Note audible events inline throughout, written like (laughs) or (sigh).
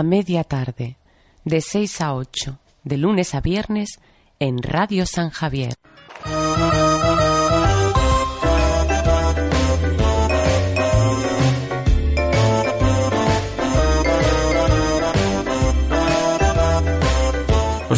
a media tarde, de 6 a 8, de lunes a viernes, en Radio San Javier.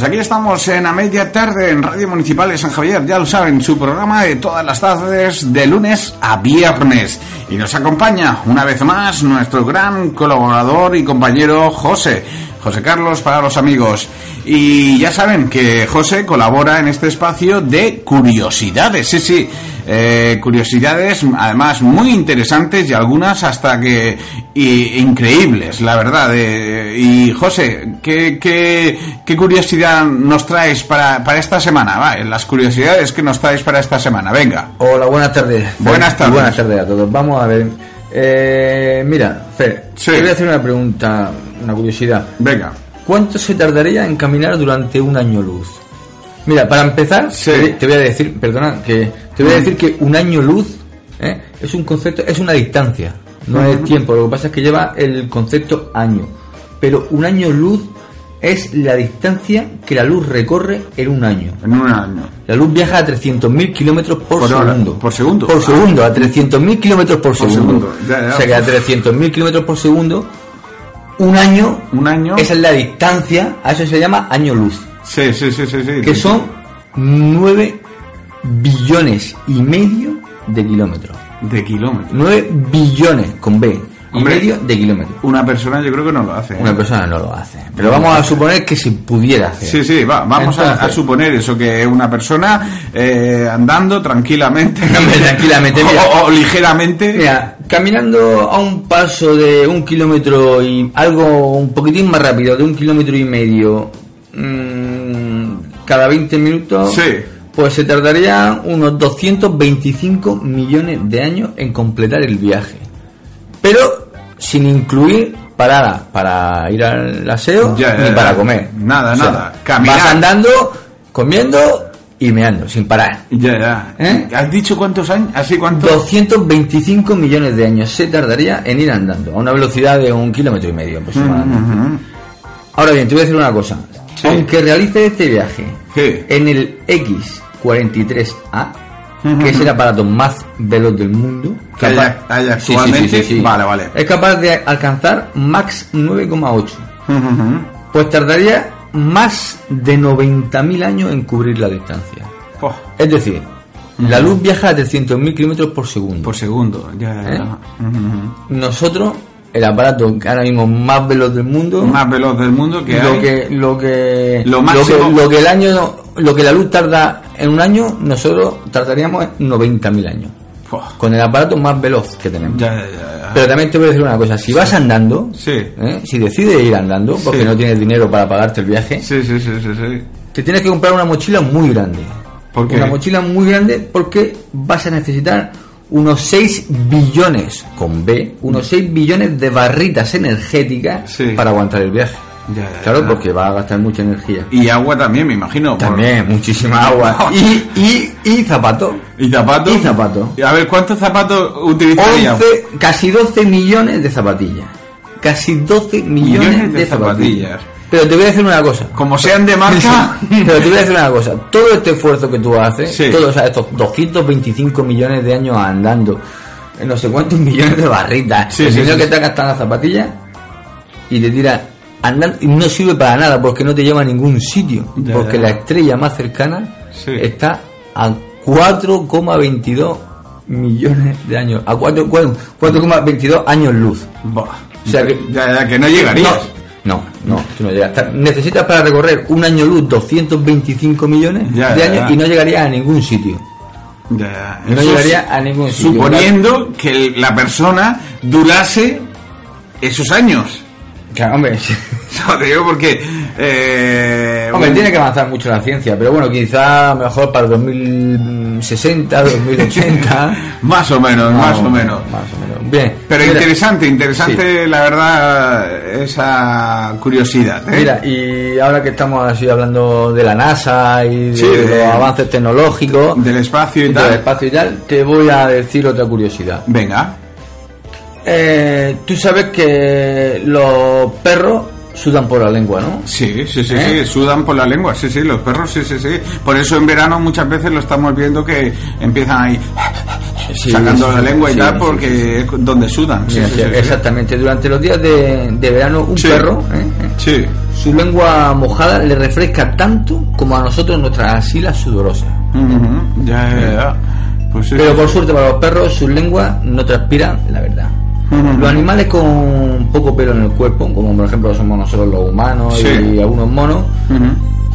Pues aquí estamos en a media tarde en Radio Municipal de San Javier, ya lo saben, su programa de todas las tardes de lunes a viernes. Y nos acompaña una vez más nuestro gran colaborador y compañero José. José Carlos para los amigos. Y ya saben que José colabora en este espacio de curiosidades, sí, sí, eh, curiosidades además muy interesantes y algunas hasta que y, increíbles, la verdad. eh, y José, ¿qué, qué, qué curiosidad nos traes para, para esta semana? Va, las curiosidades que nos traes para esta semana, venga. Hola, buenas tardes. Buenas tardes. Buenas tardes a todos. Vamos a ver. Eh, mira, Fer, Sí. te voy a hacer una pregunta, una curiosidad. Venga. ¿Cuánto se tardaría en caminar durante un año luz? Mira, para empezar, Sí. te, te voy a decir, perdona, que te voy a decir que un año luz ¿eh? es un concepto, es una distancia, no es tiempo. Lo que pasa es que lleva el concepto año. Pero un año luz es la distancia que la luz recorre en un año. En un año. La luz viaja a 300.000 kilómetros por, segundo. por segundo. Por segundo, a 300.000 kilómetros por, Por segundo. segundo, ya, ya. O sea que a 300.000 kilómetros por segundo, un año, Un año. esa es la distancia, a eso se llama año luz. Sí, sí, sí, sí. sí. Que son 9 billones y medio de kilómetros. De kilómetros. 9 billones con B y medio de kilómetros. Una persona yo creo que no lo hace. ¿eh? Una persona no lo hace. Pero vamos a suponer que se pudiera hacer. Sí, sí, va, vamos a- suponer eso, que una persona eh, andando tranquilamente, (laughs) tranquilamente, o, mira. o ligeramente, Mira, caminando a un paso de un kilómetro y algo un poquitín más rápido, de un kilómetro y medio, mm, cada 20 minutos, Sí. pues se tardaría unos 225 millones de años en completar el viaje. Pero sin incluir paradas para ir al aseo Ya, ni ya. para comer. Nada, nada. Caminar. Vas andando, comiendo y meando, sin parar. ya, ya. ¿Eh? ¿Has dicho cuántos años? ¿Así cuántos? 225 millones de años se tardaría en ir andando a una velocidad de un kilómetro y medio aproximadamente. Ahora bien, te voy a decir una cosa. Sí. Aunque realice este viaje En el X43A, Ujú. que es el aparato más veloz del mundo, Que hay- capaz- actualmente. sí. Vale, vale. es capaz de alcanzar max 9,8. Ujú, ujú. Pues tardaría más de 90.000 años en cubrir la distancia. Oh, Es decir, la luz viaja a 300.000 kilómetros por segundo. por segundo, ya, ya, ya. ¿Eh? Ujú. Nosotros, el aparato que ahora mismo más veloz del mundo, Más veloz del mundo que lo hay. que lo que Lo lo máximo- que, lo que el año lo que la luz tarda en un año, nosotros tardaríamos en 90.000 años. Con el aparato más veloz que tenemos. ya, ya, ya. Pero también te voy a decir una cosa, si vas andando, Sí. ¿eh? si decides ir andando, porque Sí. no tienes dinero para pagarte el viaje, Sí, sí, sí, sí, sí. te tienes que comprar una mochila muy grande. ¿Por qué? Una mochila muy grande porque vas a necesitar unos 6 billones, con B, unos 6 billones de barritas energéticas Sí. para aguantar el viaje. Ya, ya, Claro, ya. porque va a gastar mucha energía. Y agua también, me imagino. por- También, muchísima agua. (laughs) Y, y, y zapatos. ¿Y zapatos? Y zapatos. A ver, ¿cuántos zapatos utilizaría? 11, casi 12 millones de zapatillas. Casi 12 millones, Millones de de, zapatillas. zapatillas. Pero te voy a decir una cosa. Como sean de marca... (laughs) Pero te voy a decir una cosa. Todo este esfuerzo que tú haces, Sí. todos o sea, estos 225 millones de años andando, en no sé cuántos (laughs) millones de barritas, Sí, el sí, que te gastan las zapatillas y te tiras andando y no sirve para nada porque no te lleva a ningún sitio. Ya, porque ya. la estrella más cercana está a 4,22 millones de años. A 4 4 4,22 años luz. Buah. O sea que- ya, ya, que no llegarías. No, no, no, tú no llegas. Ta- Necesitas para recorrer un año luz 225 millones Ya, de años ya. y no llegarías a ningún sitio. Ya, No llegaría a ningún sitio. Suponiendo que la persona durase esos años. Claro, hombre, (laughs) No, te digo porque... Eh, hombre, tiene que avanzar mucho la ciencia, pero bueno, quizá mejor para el 2060, 2080. (laughs) Más o menos, más o menos. Más o menos. Bien. Pero Mira, interesante, interesante la verdad esa curiosidad. ¿eh? Mira, y ahora que estamos así hablando de la NASA y de, Sí, de- los avances tecnológicos, Del espacio y del tal. espacio y tal, te voy a decir otra curiosidad. Venga. Eh, Tú sabes que los perros sudan por la lengua, ¿no? Sí, sí, sí, ¿Eh? sí, sudan por la lengua, sí, sí, los perros, sí, sí, sí. Por eso en verano muchas veces lo estamos viendo que empiezan ahí Sí, sacando sí, la lengua y tal porque es donde sudan. Exactamente. Durante los días de, de verano, un perro, ¿eh? ¿eh? Sí. su lengua mojada le refresca tanto como a nosotros nuestras axilas sudorosas. Ujú, Ya, ya, ya. Pues sí, Pero por suerte para los perros, sus lenguas no transpiran, la verdad. Los animales con poco pelo en el cuerpo, como por ejemplo somos nosotros los humanos Sí. y algunos monos,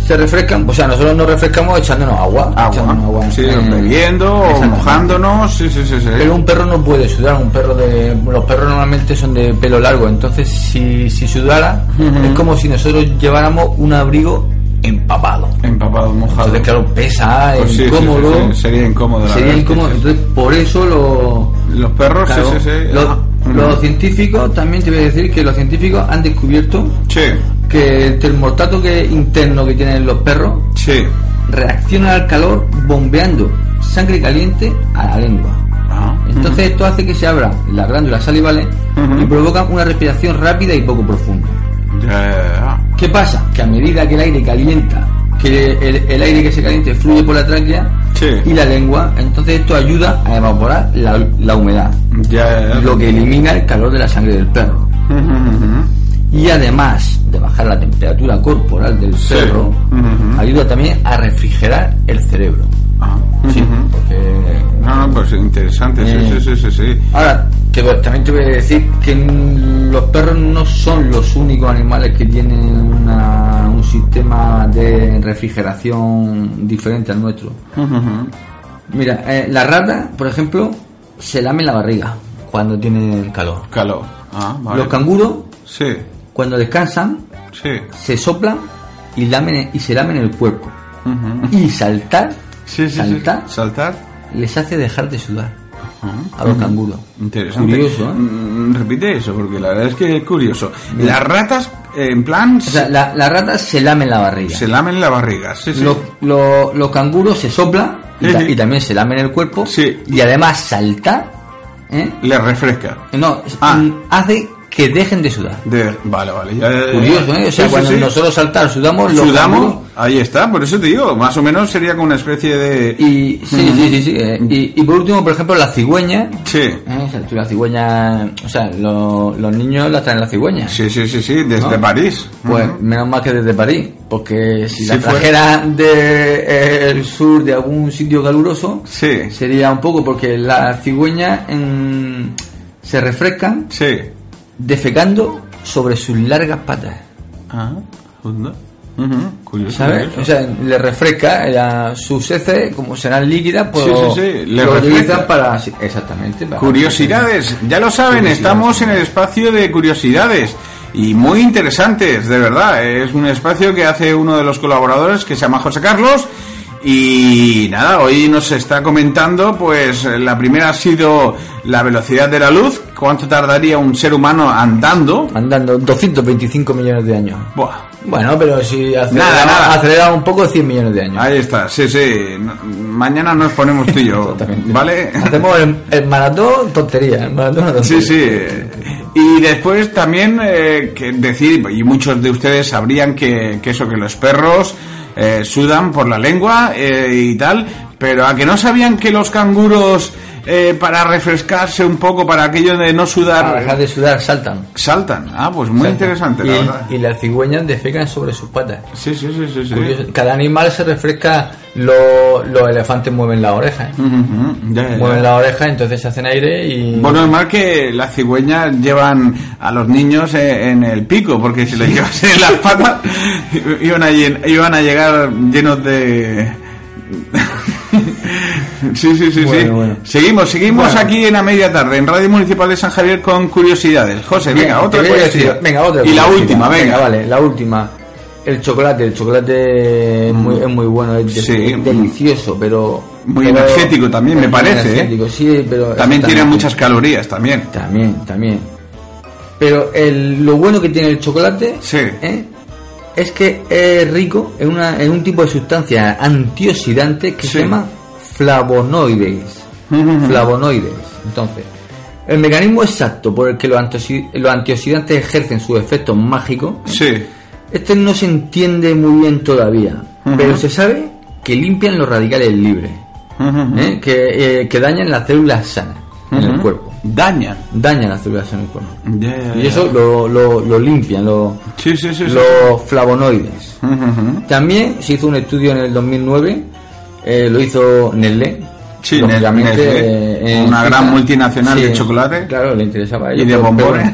se refrescan, o sea, nosotros nos refrescamos echándonos agua. echándonos Agua, sí, Eh, bebiendo o mojándonos, sí, sí, sí, sí. Pero un perro no puede sudar, un perro de los perros normalmente son de pelo largo, entonces si, si sudara es como si nosotros lleváramos un abrigo empapado. Empapado, mojado. Entonces claro, pesa, Pues sí, incómodo. sí, sería incómodo, la Sería verdad incómodo, entonces por eso lo Los perros, claro, sí, sí, sí. los, Los científicos también te voy a decir que los científicos han descubierto Sí, que el termostato que interno que tienen los perros sí. reacciona al calor bombeando sangre caliente a la lengua. Ah, Entonces esto hace que se abran las glándulas salivales Ujú. y provocan una respiración rápida y poco profunda. ¿Qué pasa? Que a medida que el aire calienta, que el, el aire que se caliente fluye por la tráquea Sí. y la lengua, entonces esto ayuda a evaporar la, la humedad, Ya, ya, ya. lo que elimina el calor de la sangre del perro. Y además de bajar la temperatura corporal del Sí. perro, ayuda también a refrigerar el cerebro. Ah, Sí, porque No, no, pues interesante, Eh. sí, sí, sí, sí. Ahora, te también te voy a decir que los perros no son los únicos animales que tienen una- un sistema de refrigeración diferente al nuestro. Mira, eh, la rata, por ejemplo, se lame la barriga cuando tienen calor. Calor. Ah, vale. Los canguros, Sí, cuando descansan, sí. se soplan y, lamen, y se lamen el cuerpo. Y saltar, Sí, saltar, Saltar. les hace dejar de sudar a los canguros. Interesante. Curioso, ¿eh? Mm, Repite eso, porque la verdad es que es curioso. Las ratas, en plan, O sea, la, la rata se lamen la barriga. se lamen la barriga. Sí, sí. Los, los- los canguros se soplan y, ta- Sí. y también se lamen el cuerpo. Sí. Y además saltar, ¿eh? Le refresca. no, Ah. hace que dejen de sudar. De- Vale, vale. ya- ya- ya. Curioso, ¿eh? O sea, Sí, cuando sí. nosotros saltar sudamos, Sudamos, ahí está, por eso te digo, más o menos sería como una especie de... Y, sí, sí, sí, sí. eh, y, y por último, por ejemplo, la cigüeña. Sí, ¿eh? O sea, tú la cigüeña, o sea, lo- los niños la traen la cigüeña. sí, sí, sí, sí, desde ¿No? París. Pues menos mal que desde París, porque si Sí la fue. trajera del sur de algún sitio caluroso, Sí, sería un poco porque las cigüeñas en- se refrescan sí. Defecando sobre sus largas patas, Ah, onda. Ujú, Curioso. ¿sabes? curioso. O sea, le refresca sus heces, como serán líquidas, pues Sí, sí, sí, le lo refresca. utilizan para... exactamente. para- Curiosidades, ya lo saben, estamos en el espacio de curiosidades y muy interesantes, de verdad. Es un espacio que hace uno de los colaboradores que se llama José Carlos y nada, hoy nos está comentando, pues la primera ha sido la velocidad de la luz, cuánto tardaría un ser humano andando. Andando 225 millones de años. Buah, Bueno, pero si acelera, Nada, nada. acelera un poco, 100 millones de años. ahí está, sí, sí. No- Mañana nos ponemos tú y yo. (laughs) ¿vale? Hacemos el, el maratón tontería. El maratón tontería. Sí, sí. Y después también eh, que decir, y muchos de ustedes sabrían que, que eso, que los perros eh, sudan por la lengua eh, y tal, pero a que no sabían que los canguros eh, para refrescarse un poco, para aquello de no Para sudar, dejar de sudar, saltan. saltan. Ah, pues muy Saltan. interesante, y, la verdad. y las cigüeñas defecan sobre sus patas. Sí, sí, sí, sí. sí. Cada animal se refresca. lo- los elefantes mueven la oreja. ¿eh? Ujú, ya, ya, ya. Mueven la oreja, entonces hacen aire y. Bueno, es mal que las cigüeñas llevan a los niños eh, en el pico, porque si les llevas en las patas, (laughs) iban a, iban a llegar llenos de... (laughs) sí, sí, sí, sí. Bueno. Seguimos, seguimos Bueno. aquí en la media tarde, en Radio Municipal de San Javier con curiosidades. José, Bien, venga, otra curiosidad. decir- Venga, otra. Y la última, venga. Vale, la última. El chocolate, el chocolate es muy, es muy bueno, es, de- Sí. es delicioso, pero. Muy pero- energético también, me parece, ¿eh? sí, pero. También tiene muchas calorías, también. También, también. Pero el, lo bueno que tiene el chocolate Sí. ¿eh? es que es rico en, una, en un tipo de sustancia antioxidante que Sí. se llama flavonoides. (laughs) Flavonoides. Entonces, El mecanismo exacto por el que los, antioxi- los antioxidantes ejercen su efecto mágico, Sí. este no se entiende muy bien todavía, pero se sabe que limpian los radicales libres. ¿eh? que, eh, que dañan las células sanas en el cuerpo. Dañan. Dañan las células sanas en el cuerpo. Y eso lo, lo, lo limpian, lo- Sí, sí, los flavonoides. También se hizo un estudio en el 2009, eh, lo hizo Nestlé. Sí, lógicamente, Nestlé, eh, una gran multinacional de chocolate. Claro, le interesaba a Y ellos, de pero- pero bombones.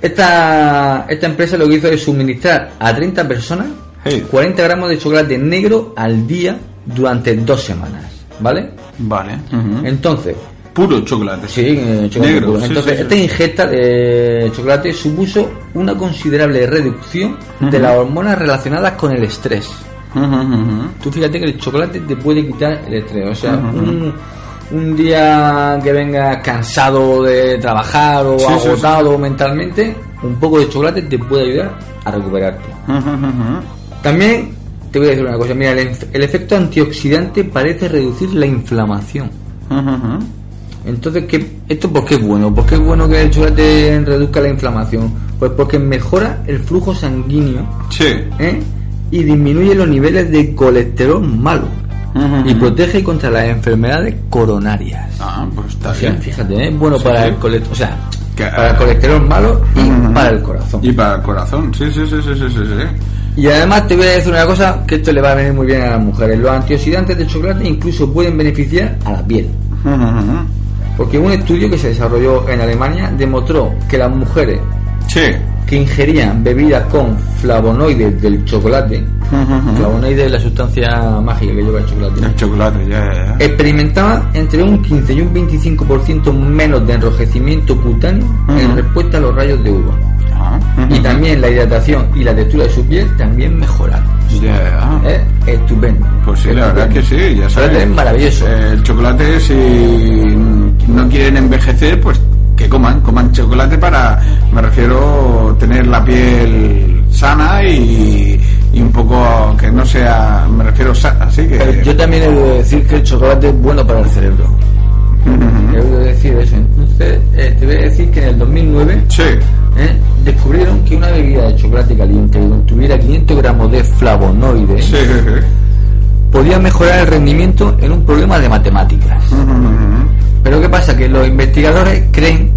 Esta, esta empresa lo que hizo es suministrar a 30 personas Sí. 40 gramos de chocolate negro al día durante dos semanas, ¿vale? Vale. Entonces, Puro chocolate. Sí, eh, chocolate Negro, puro. sí, Entonces, sí, sí. esta ingesta de chocolate supuso una considerable reducción de las hormonas relacionadas con el estrés. Tú fíjate que el chocolate te puede quitar el estrés. O sea, un, un día que vengas cansado de trabajar o Sí, sí, sí. agotado mentalmente, un poco de chocolate te puede ayudar a recuperarte. También te voy a decir una cosa. Mira, el, el efecto antioxidante parece reducir la inflamación. Entonces, ¿qué, ¿esto por qué es bueno? ¿Por qué es bueno que el chocolate reduzca la inflamación? Pues porque mejora el flujo sanguíneo Sí. ¿eh? Y disminuye los niveles de colesterol malo y protege contra las enfermedades coronarias. Ah, pues está O sea, bien. fíjate, ¿eh? bueno Sí, para sí. el colesterol, o sea, Que- para el colesterol malo y para el corazón. Y para el corazón. Sí, sí, sí, sí, sí, sí. sí. Y además te voy a decir una cosa que esto le va a venir muy bien a las mujeres. Los antioxidantes del chocolate incluso pueden beneficiar a la piel. Porque un estudio que se desarrolló en Alemania demostró que las mujeres Sí. Que ingerían bebidas con flavonoides del chocolate, flavonoides es la sustancia mágica que lleva el chocolate, El chocolate, ya, ya, experimentaban entre un 15 y un 25% menos de enrojecimiento cutáneo en respuesta a los rayos de uva. Ah. Y también la hidratación y la textura de su piel también mejoraron. Ya, ya. ¿Eh? Estupendo. Pues sí, la verdad que sí, ya sabes. es maravilloso. El chocolate, si no quieren envejecer, pues coman, coman chocolate para, me refiero, tener la piel sana y, y un poco que no sea, me refiero, así que... Pero yo también he de decir que el chocolate es bueno para el cerebro. He de decir eso. Entonces, eh, te voy a decir que en el 2009 Sí. ¿eh? descubrieron que una bebida de chocolate caliente que contuviera 500 gramos de flavonoides Sí, podía mejorar el rendimiento en un problema de matemáticas. Pero ¿qué pasa? Que los investigadores creen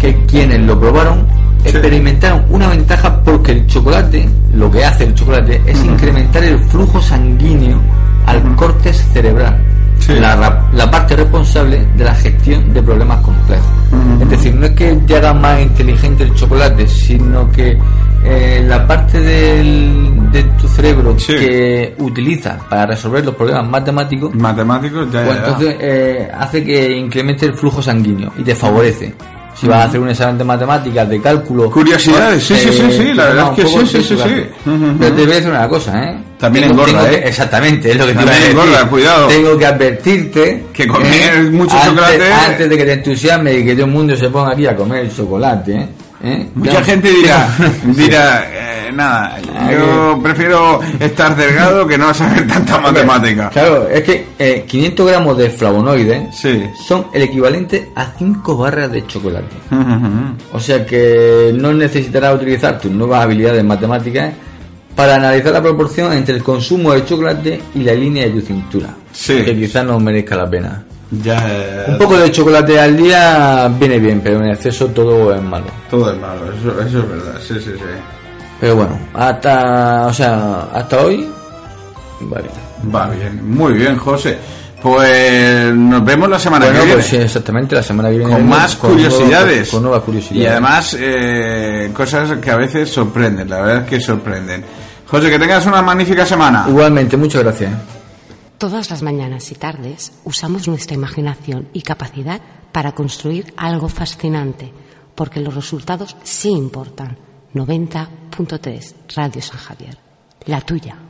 que quienes lo probaron Sí. experimentaron una ventaja porque el chocolate, lo que hace el chocolate es incrementar el flujo sanguíneo al córtex cerebral, Sí. la, ra- la parte responsable de la gestión de problemas complejos. Es decir, no es que te haga más inteligente el chocolate, sino que eh, la parte del, de tu cerebro Sí. que utiliza para resolver los problemas matemáticos Matemáticos, ya, pues ya, entonces eh, hace que incremente el flujo sanguíneo y te favorece. Si vas a hacer un examen de matemáticas, de cálculo. Curiosidades, sí, sí, sí, sí, te la verdad es que sí, sí, sí, sí. Pero te voy a decir una cosa, ¿eh? También engorda, ¿eh? exactamente, es lo que te También engorda, cuidado. Tengo que advertirte. Que comer mucho antes, chocolate- Antes de que te entusiasme y que todo el mundo se ponga aquí a comer chocolate, ¿eh? ¿Eh? Mucha gente dirá, (laughs) dirá, eh, nada, Ah, yo prefiero estar delgado que no saber tanta matemática. Claro, es que eh, 500 gramos de flavonoides Sí. son el equivalente a 5 barras de chocolate. (laughs) O sea que no necesitarás utilizar tus nuevas habilidades matemáticas para analizar la proporción entre el consumo de chocolate y la línea de tu cintura. Sí. Que quizás no merezca la pena. Ya, Un poco de chocolate al día viene bien, pero en exceso todo es malo. todo es malo, eso, eso es verdad, sí, sí, sí. Pero bueno, hasta, o sea, hasta hoy, vale. Va bien, muy bien, José. Pues nos vemos la semana Bueno, que viene. pues sí, exactamente, la semana que viene. con más con curiosidades. con nuevas curiosidades. Y además, eh, cosas que a veces sorprenden, la verdad es que sorprenden. José, que tengas una magnífica semana. Igualmente, muchas gracias. Todas las mañanas y tardes usamos nuestra imaginación y capacidad para construir algo fascinante, porque los resultados sí importan. 90.3 Radio San Javier. La tuya.